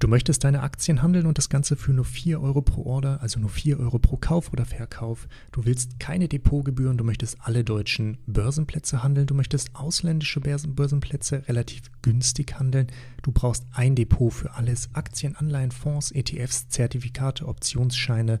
Du möchtest deine Aktien handeln und das Ganze für nur 4 Euro pro Order, also nur 4 Euro pro Kauf oder Verkauf. Du willst keine Depotgebühren, du möchtest alle deutschen Börsenplätze handeln, du möchtest ausländische Börsenplätze relativ günstig handeln. Du brauchst ein Depot für alles, Aktien, Anleihen, Fonds, ETFs, Zertifikate, Optionsscheine,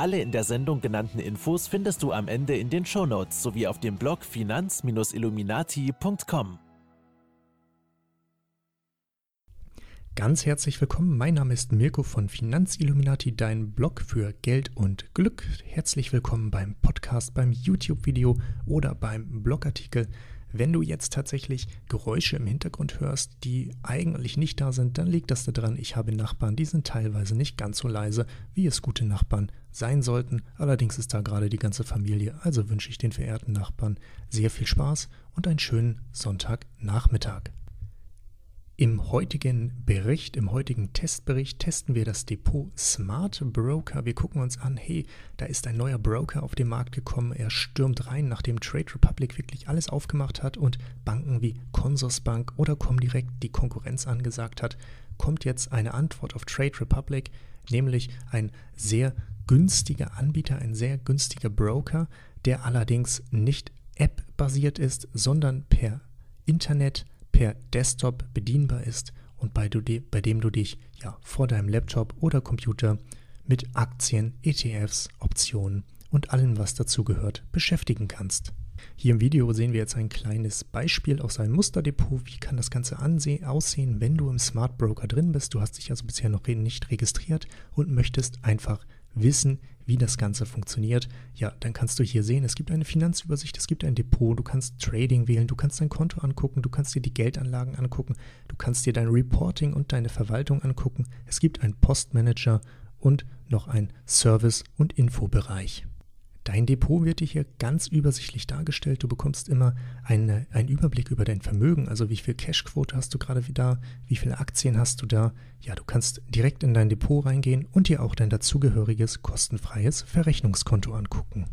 Alle in der Sendung genannten Infos findest du am Ende in den Shownotes sowie auf dem Blog finanz-illuminati.com. Ganz herzlich willkommen. Mein Name ist Mirko von Finanzilluminati, dein Blog für Geld und Glück. Herzlich willkommen beim Podcast, beim YouTube-Video oder beim Blogartikel. Wenn du jetzt tatsächlich Geräusche im Hintergrund hörst, die eigentlich nicht da sind, dann liegt das daran, ich habe Nachbarn, die sind teilweise nicht ganz so leise, wie es gute Nachbarn sein sollten. Allerdings ist da gerade die ganze Familie, also wünsche ich den verehrten Nachbarn sehr viel Spaß und einen schönen Sonntagnachmittag. Im heutigen Bericht, im heutigen Testbericht testen wir das Depot Smart Broker. Wir gucken uns an, hey, da ist ein neuer Broker auf den Markt gekommen. Er stürmt rein, nachdem Trade Republic wirklich alles aufgemacht hat und Banken wie Consorsbank oder Comdirect die Konkurrenz angesagt hat, kommt jetzt eine Antwort auf Trade Republic, nämlich ein sehr günstiger Anbieter, ein sehr günstiger Broker, der allerdings nicht App-basiert ist, sondern per Internet per Desktop bedienbar ist und bei, du, bei dem du dich ja vor deinem Laptop oder Computer mit Aktien, ETFs, Optionen und allem, was dazugehört, beschäftigen kannst. Hier im Video sehen wir jetzt ein kleines Beispiel aus einem Musterdepot. Wie kann das Ganze aussehen, wenn du im Smart Broker drin bist? Du hast dich also bisher noch nicht registriert und möchtest einfach wissen, wie das Ganze funktioniert, ja, dann kannst du hier sehen, es gibt eine Finanzübersicht, es gibt ein Depot, du kannst Trading wählen, du kannst dein Konto angucken, du kannst dir die Geldanlagen angucken, du kannst dir dein Reporting und deine Verwaltung angucken, es gibt einen Postmanager und noch einen Service- und Infobereich. Dein Depot wird dir hier ganz übersichtlich dargestellt. Du bekommst immer eine, einen Überblick über dein Vermögen, also wie viel Cashquote hast du gerade wieder, wie viele Aktien hast du da. Ja, du kannst direkt in dein Depot reingehen und dir auch dein dazugehöriges kostenfreies Verrechnungskonto angucken.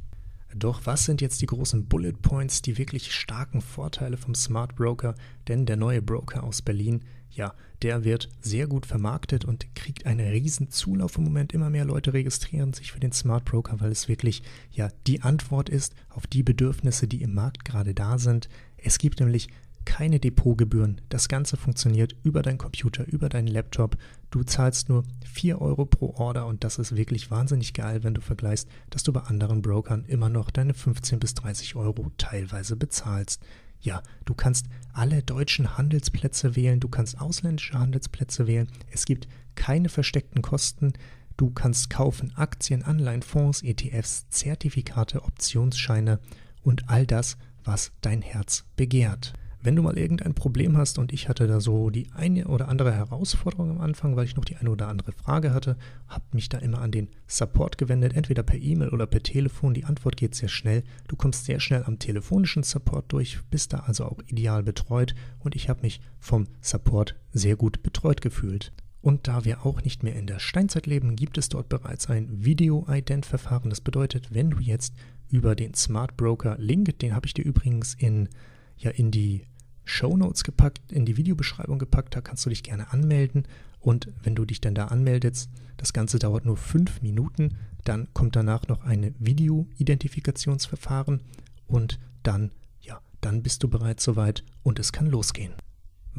Doch was sind jetzt die großen Bullet Points, die wirklich starken Vorteile vom Smart Broker? Denn der neue Broker aus Berlin ja, der wird sehr gut vermarktet und kriegt einen riesen Zulauf im Moment. Immer mehr Leute registrieren sich für den Smart Broker, weil es wirklich ja die Antwort ist auf die Bedürfnisse, die im Markt gerade da sind. Es gibt nämlich keine Depotgebühren. Das Ganze funktioniert über deinen Computer, über deinen Laptop. Du zahlst nur 4 Euro pro Order und das ist wirklich wahnsinnig geil, wenn du vergleichst, dass du bei anderen Brokern immer noch deine 15 bis 30 Euro teilweise bezahlst. Ja, du kannst alle deutschen Handelsplätze wählen, du kannst ausländische Handelsplätze wählen. Es gibt keine versteckten Kosten. Du kannst kaufen Aktien, Anleihen, Fonds, ETFs, Zertifikate, Optionsscheine und all das, was dein Herz begehrt. Wenn du mal irgendein Problem hast und ich hatte da so die eine oder andere Herausforderung am Anfang, weil ich noch die eine oder andere Frage hatte, habe mich da immer an den Support gewendet, entweder per E-Mail oder per Telefon. Die Antwort geht sehr schnell. Du kommst sehr schnell am telefonischen Support durch, bist da also auch ideal betreut und ich habe mich vom Support sehr gut betreut gefühlt. Und da wir auch nicht mehr in der Steinzeit leben, gibt es dort bereits ein Video-Ident-Verfahren. Das bedeutet, wenn du jetzt über den Smart Broker Link, den habe ich dir übrigens in ja in die Show Notes gepackt, in die Videobeschreibung gepackt. Da kannst du dich gerne anmelden. Und wenn du dich dann da anmeldest, das Ganze dauert nur fünf Minuten, dann kommt danach noch ein Video-Identifikationsverfahren und dann, ja, dann bist du bereits soweit und es kann losgehen.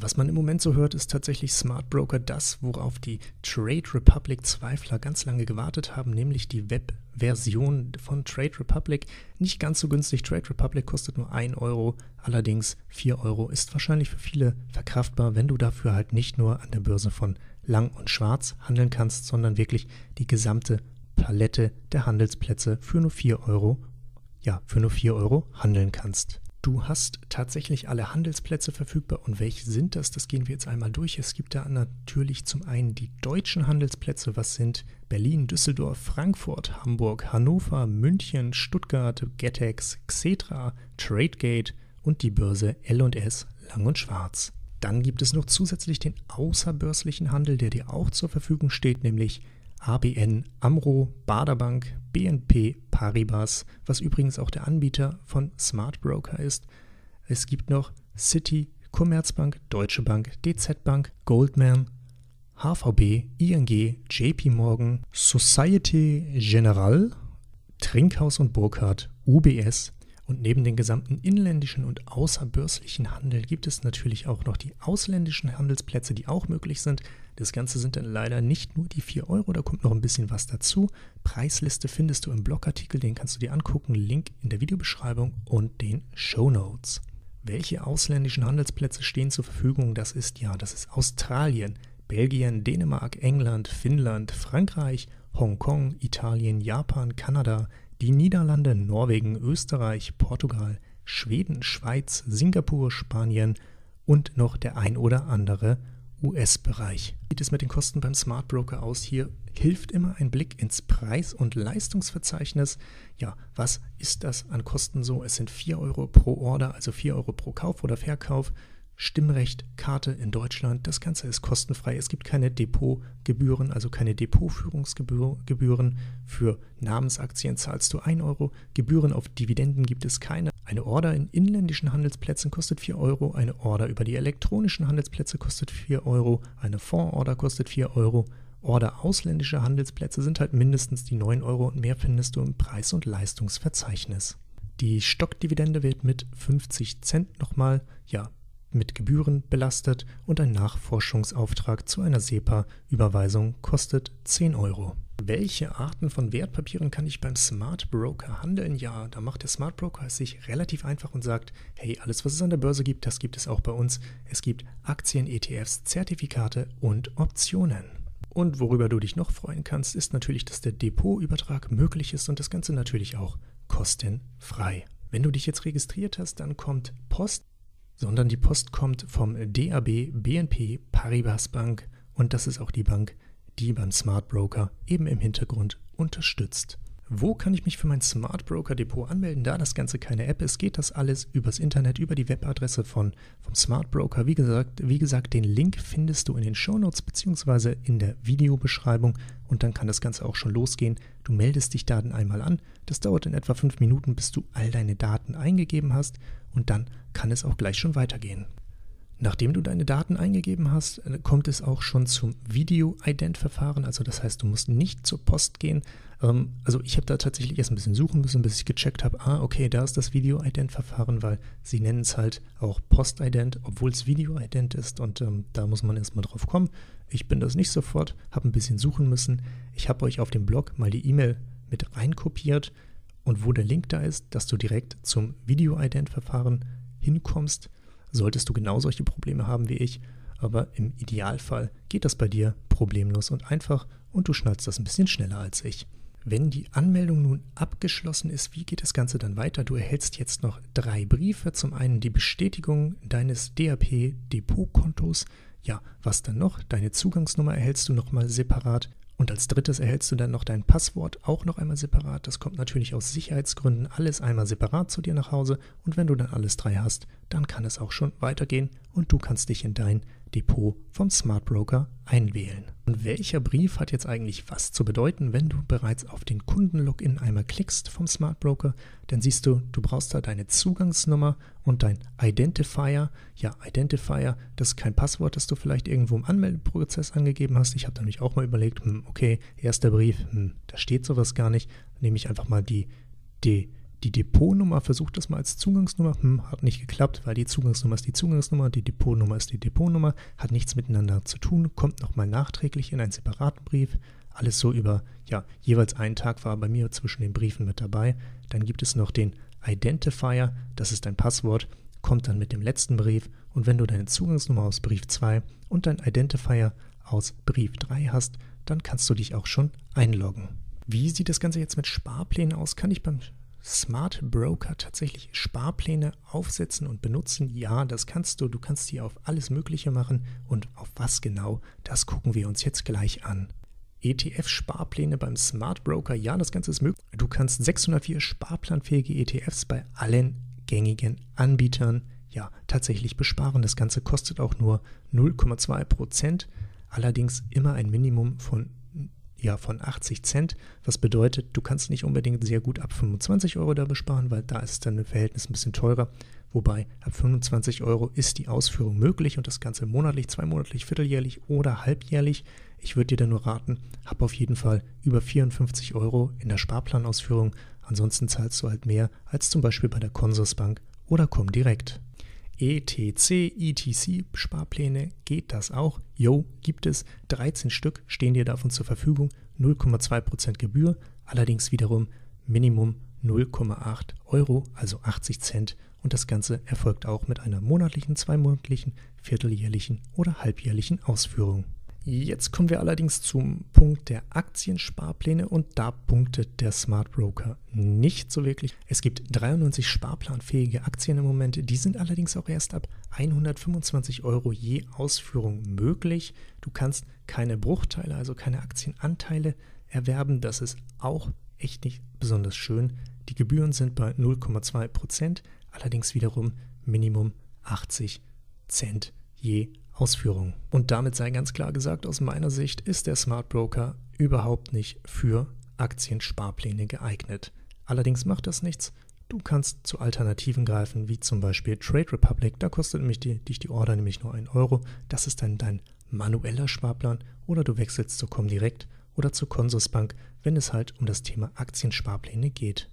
Was man im Moment so hört, ist tatsächlich Smart Broker das, worauf die Trade Republic Zweifler ganz lange gewartet haben, nämlich die Web-Version von Trade Republic. Nicht ganz so günstig. Trade Republic kostet nur 1 Euro, allerdings 4 Euro ist wahrscheinlich für viele verkraftbar, wenn du dafür halt nicht nur an der Börse von Lang und Schwarz handeln kannst, sondern wirklich die gesamte Palette der Handelsplätze für nur 4 Euro, ja, für nur 4 Euro handeln kannst. Du hast tatsächlich alle Handelsplätze verfügbar. Und welche sind das? Das gehen wir jetzt einmal durch. Es gibt da natürlich zum einen die deutschen Handelsplätze. Was sind Berlin, Düsseldorf, Frankfurt, Hamburg, Hannover, München, Stuttgart, Getex, Xetra, Tradegate und die Börse L&S Lang und Schwarz. Dann gibt es noch zusätzlich den außerbörslichen Handel, der dir auch zur Verfügung steht, nämlich ABN Amro, Baderbank, BNP Paribas, was übrigens auch der Anbieter von Smart Broker ist. Es gibt noch Citi, Commerzbank, Deutsche Bank, DZ Bank, Goldman, HVB, ING, JP Morgan, Societe Generale, Trinkhaus und Burkhardt, UBS, und neben den gesamten inländischen und außerbörslichen Handel gibt es natürlich auch noch die ausländischen Handelsplätze, die auch möglich sind. Das Ganze sind dann leider nicht nur die 4 Euro, da kommt noch ein bisschen was dazu. Preisliste findest du im Blogartikel, den kannst du dir angucken. Link in der Videobeschreibung und den Show Notes. Welche ausländischen Handelsplätze stehen zur Verfügung? Das ist ja, das ist Australien, Belgien, Dänemark, England, Finnland, Frankreich, Hongkong, Italien, Japan, Kanada, die Niederlande, Norwegen, Österreich, Portugal, Schweden, Schweiz, Singapur, Spanien und noch der ein oder andere US-Bereich. Wie sieht es mit den Kosten beim Smart Broker aus? Hier hilft immer ein Blick ins Preis- und Leistungsverzeichnis. Ja, was ist das an Kosten so? Es sind 4 Euro pro Order, also 4 Euro pro Kauf oder Verkauf. Stimmrecht, Karte in Deutschland. Das Ganze ist kostenfrei. Es gibt keine Depotgebühren, also keine Depotführungsgebühren. Für Namensaktien zahlst du 1 Euro. Gebühren auf Dividenden gibt es keine. Eine Order in inländischen Handelsplätzen kostet 4 Euro. Eine Order über die elektronischen Handelsplätze kostet 4 Euro. Eine Fondsorder kostet 4 Euro. Order ausländischer Handelsplätze sind halt mindestens die 9 Euro und mehr findest du im Preis- und Leistungsverzeichnis. Die Stockdividende wird mit 50 Cent nochmal ja, mit Gebühren belastet und ein Nachforschungsauftrag zu einer SEPA-Überweisung kostet 10 Euro. Welche Arten von Wertpapieren kann ich beim Smart Broker handeln? Ja, da macht der Smart Broker es sich relativ einfach und sagt, hey, alles was es an der Börse gibt, das gibt es auch bei uns. Es gibt Aktien, ETFs, Zertifikate und Optionen. Und worüber du dich noch freuen kannst, ist natürlich, dass der Depotübertrag möglich ist und das Ganze natürlich auch kostenfrei. Wenn du dich jetzt registriert hast, dann kommt Post sondern die Post kommt vom DAB BNP Paribas Bank und das ist auch die Bank, die beim Smart Broker eben im Hintergrund unterstützt. Wo kann ich mich für mein Smart Broker Depot anmelden? Da das Ganze keine App ist, geht das alles übers Internet, über die Webadresse von, vom Smart Broker. Wie gesagt, wie gesagt, den Link findest du in den Shownotes bzw. in der Videobeschreibung und dann kann das Ganze auch schon losgehen. Du meldest dich da dann einmal an. Das dauert in etwa fünf Minuten, bis du all deine Daten eingegeben hast und dann kann es auch gleich schon weitergehen. Nachdem du deine Daten eingegeben hast, äh, kommt es auch schon zum Video-Ident-Verfahren. Also das heißt, du musst nicht zur Post gehen. Ähm, also ich habe da tatsächlich erst ein bisschen suchen müssen, bis ich gecheckt habe, ah, okay, da ist das Video-Ident-Verfahren, weil sie nennen es halt auch Post-Ident, obwohl es Video-Ident ist und ähm, da muss man erstmal drauf kommen. Ich bin das nicht sofort, habe ein bisschen suchen müssen. Ich habe euch auf dem Blog mal die E-Mail mit reinkopiert und wo der Link da ist, dass du direkt zum Video-Ident-Verfahren hinkommst solltest du genau solche Probleme haben wie ich. Aber im Idealfall geht das bei dir problemlos und einfach und du schnallst das ein bisschen schneller als ich. Wenn die Anmeldung nun abgeschlossen ist, wie geht das Ganze dann weiter? Du erhältst jetzt noch drei Briefe. Zum einen die Bestätigung deines DAP-Depotkontos. Ja, was dann noch? Deine Zugangsnummer erhältst du nochmal separat. Und als drittes erhältst du dann noch dein Passwort auch noch einmal separat. Das kommt natürlich aus Sicherheitsgründen alles einmal separat zu dir nach Hause. Und wenn du dann alles drei hast, dann kann es auch schon weitergehen und du kannst dich in dein Depot vom Smart Broker einwählen. Und welcher Brief hat jetzt eigentlich was zu bedeuten, wenn du bereits auf den Kundenlogin einmal klickst vom Smart Broker? Dann siehst du, du brauchst da deine Zugangsnummer und dein Identifier. Ja, Identifier, das ist kein Passwort, das du vielleicht irgendwo im Anmeldeprozess angegeben hast. Ich habe nämlich auch mal überlegt, hm, okay, erster Brief, hm, da steht sowas gar nicht. Nehme ich einfach mal die, die die Depotnummer, versucht das mal als Zugangsnummer, hm, hat nicht geklappt, weil die Zugangsnummer ist die Zugangsnummer, die Depotnummer ist die Depotnummer, hat nichts miteinander zu tun, kommt nochmal nachträglich in einen separaten Brief. Alles so über, ja, jeweils einen Tag war bei mir zwischen den Briefen mit dabei. Dann gibt es noch den Identifier, das ist dein Passwort, kommt dann mit dem letzten Brief. Und wenn du deine Zugangsnummer aus Brief 2 und dein Identifier aus Brief 3 hast, dann kannst du dich auch schon einloggen. Wie sieht das Ganze jetzt mit Sparplänen aus? Kann ich beim Smart Broker tatsächlich Sparpläne aufsetzen und benutzen? Ja, das kannst du. Du kannst die auf alles Mögliche machen. Und auf was genau, das gucken wir uns jetzt gleich an. ETF-Sparpläne beim Smart Broker. Ja, das Ganze ist möglich. Du kannst 604 sparplanfähige ETFs bei allen gängigen Anbietern ja tatsächlich besparen. Das Ganze kostet auch nur 0,2 Prozent, allerdings immer ein Minimum von ja, von 80 Cent, was bedeutet, du kannst nicht unbedingt sehr gut ab 25 Euro da besparen, weil da ist dann im Verhältnis ein bisschen teurer. Wobei ab 25 Euro ist die Ausführung möglich und das Ganze monatlich, zweimonatlich, vierteljährlich oder halbjährlich. Ich würde dir dann nur raten, hab auf jeden Fall über 54 Euro in der Sparplanausführung. Ansonsten zahlst du halt mehr als zum Beispiel bei der Consorsbank oder komm direkt. ETC, ETC Sparpläne geht das auch. Jo, gibt es. 13 Stück stehen dir davon zur Verfügung. 0,2% Gebühr, allerdings wiederum Minimum 0,8 Euro, also 80 Cent. Und das Ganze erfolgt auch mit einer monatlichen, zweimonatlichen, vierteljährlichen oder halbjährlichen Ausführung. Jetzt kommen wir allerdings zum Punkt der Aktiensparpläne und da punktet der Smart Broker nicht so wirklich. Es gibt 93 sparplanfähige Aktien im Moment, die sind allerdings auch erst ab 125 Euro je Ausführung möglich. Du kannst keine Bruchteile, also keine Aktienanteile erwerben. Das ist auch echt nicht besonders schön. Die Gebühren sind bei 0,2 Prozent, allerdings wiederum Minimum 80 Cent je Ausführung. Und damit sei ganz klar gesagt, aus meiner Sicht ist der Smart Broker überhaupt nicht für Aktiensparpläne geeignet. Allerdings macht das nichts. Du kannst zu Alternativen greifen, wie zum Beispiel Trade Republic. Da kostet nämlich die, dich die Order nämlich nur 1 Euro. Das ist dann dein manueller Sparplan. Oder du wechselst zu Comdirect oder zur Consorsbank, wenn es halt um das Thema Aktiensparpläne geht.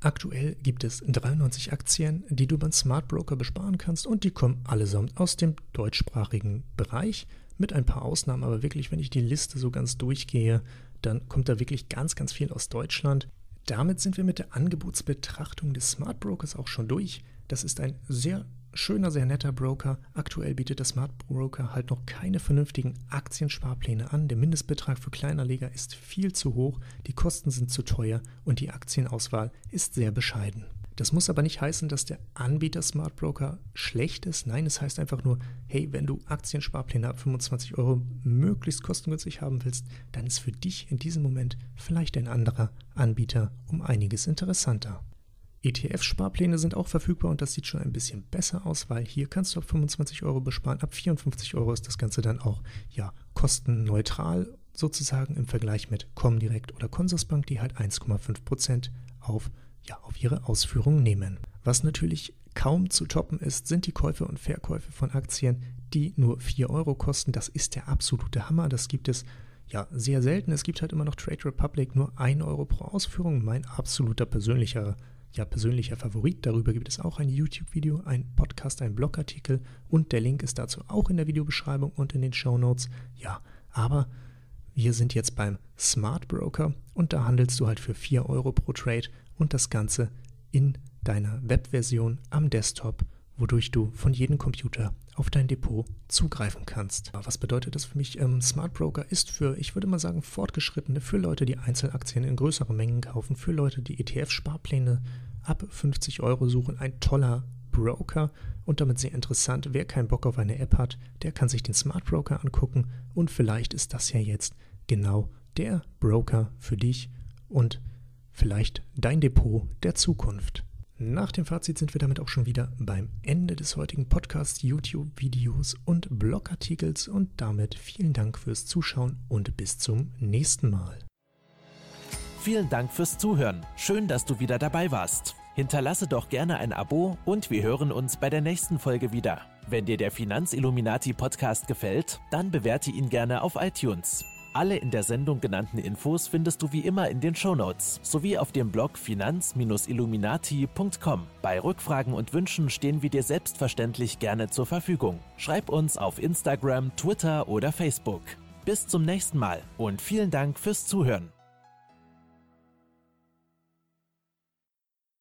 Aktuell gibt es 93 Aktien, die du beim Smart Broker besparen kannst und die kommen allesamt aus dem deutschsprachigen Bereich, mit ein paar Ausnahmen, aber wirklich, wenn ich die Liste so ganz durchgehe, dann kommt da wirklich ganz, ganz viel aus Deutschland. Damit sind wir mit der Angebotsbetrachtung des Smart Brokers auch schon durch. Das ist ein sehr schöner, sehr netter Broker. Aktuell bietet der Smart Broker halt noch keine vernünftigen Aktiensparpläne an. Der Mindestbetrag für Kleinanleger ist viel zu hoch, die Kosten sind zu teuer und die Aktienauswahl ist sehr bescheiden. Das muss aber nicht heißen, dass der Anbieter Smart Broker schlecht ist. Nein, es heißt einfach nur, hey, wenn du Aktiensparpläne ab 25 Euro möglichst kostengünstig haben willst, dann ist für dich in diesem Moment vielleicht ein anderer Anbieter um einiges interessanter. ETF-Sparpläne sind auch verfügbar und das sieht schon ein bisschen besser aus, weil hier kannst du ab 25 Euro besparen. Ab 54 Euro ist das Ganze dann auch ja, kostenneutral sozusagen im Vergleich mit Comdirect oder Consorsbank, die halt 1,5% auf, ja, auf ihre Ausführungen nehmen. Was natürlich kaum zu toppen ist, sind die Käufe und Verkäufe von Aktien, die nur 4 Euro kosten. Das ist der absolute Hammer. Das gibt es ja sehr selten. Es gibt halt immer noch Trade Republic, nur 1 Euro pro Ausführung. Mein absoluter persönlicher ja persönlicher Favorit. Darüber gibt es auch ein YouTube-Video, ein Podcast, ein Blogartikel und der Link ist dazu auch in der Videobeschreibung und in den Show Notes. Ja, aber wir sind jetzt beim Smart Broker und da handelst du halt für 4 Euro pro Trade und das Ganze in deiner Webversion am Desktop, wodurch du von jedem Computer auf dein Depot zugreifen kannst. Was bedeutet das für mich? Ähm, Smart Broker ist für, ich würde mal sagen, Fortgeschrittene, für Leute, die Einzelaktien in größeren Mengen kaufen, für Leute, die ETF-Sparpläne ab 50 Euro suchen. Ein toller Broker und damit sehr interessant. Wer keinen Bock auf eine App hat, der kann sich den Smart Broker angucken und vielleicht ist das ja jetzt genau der Broker für dich und vielleicht dein Depot der Zukunft. Nach dem Fazit sind wir damit auch schon wieder beim Ende des heutigen Podcasts, YouTube-Videos und Blogartikels und damit vielen Dank fürs Zuschauen und bis zum nächsten Mal. Vielen Dank fürs Zuhören. Schön, dass du wieder dabei warst. Hinterlasse doch gerne ein Abo und wir hören uns bei der nächsten Folge wieder. Wenn dir der Finanzilluminati Podcast gefällt, dann bewerte ihn gerne auf iTunes. Alle in der Sendung genannten Infos findest du wie immer in den Shownotes sowie auf dem Blog finanz-illuminati.com. Bei Rückfragen und Wünschen stehen wir dir selbstverständlich gerne zur Verfügung. Schreib uns auf Instagram, Twitter oder Facebook. Bis zum nächsten Mal und vielen Dank fürs Zuhören.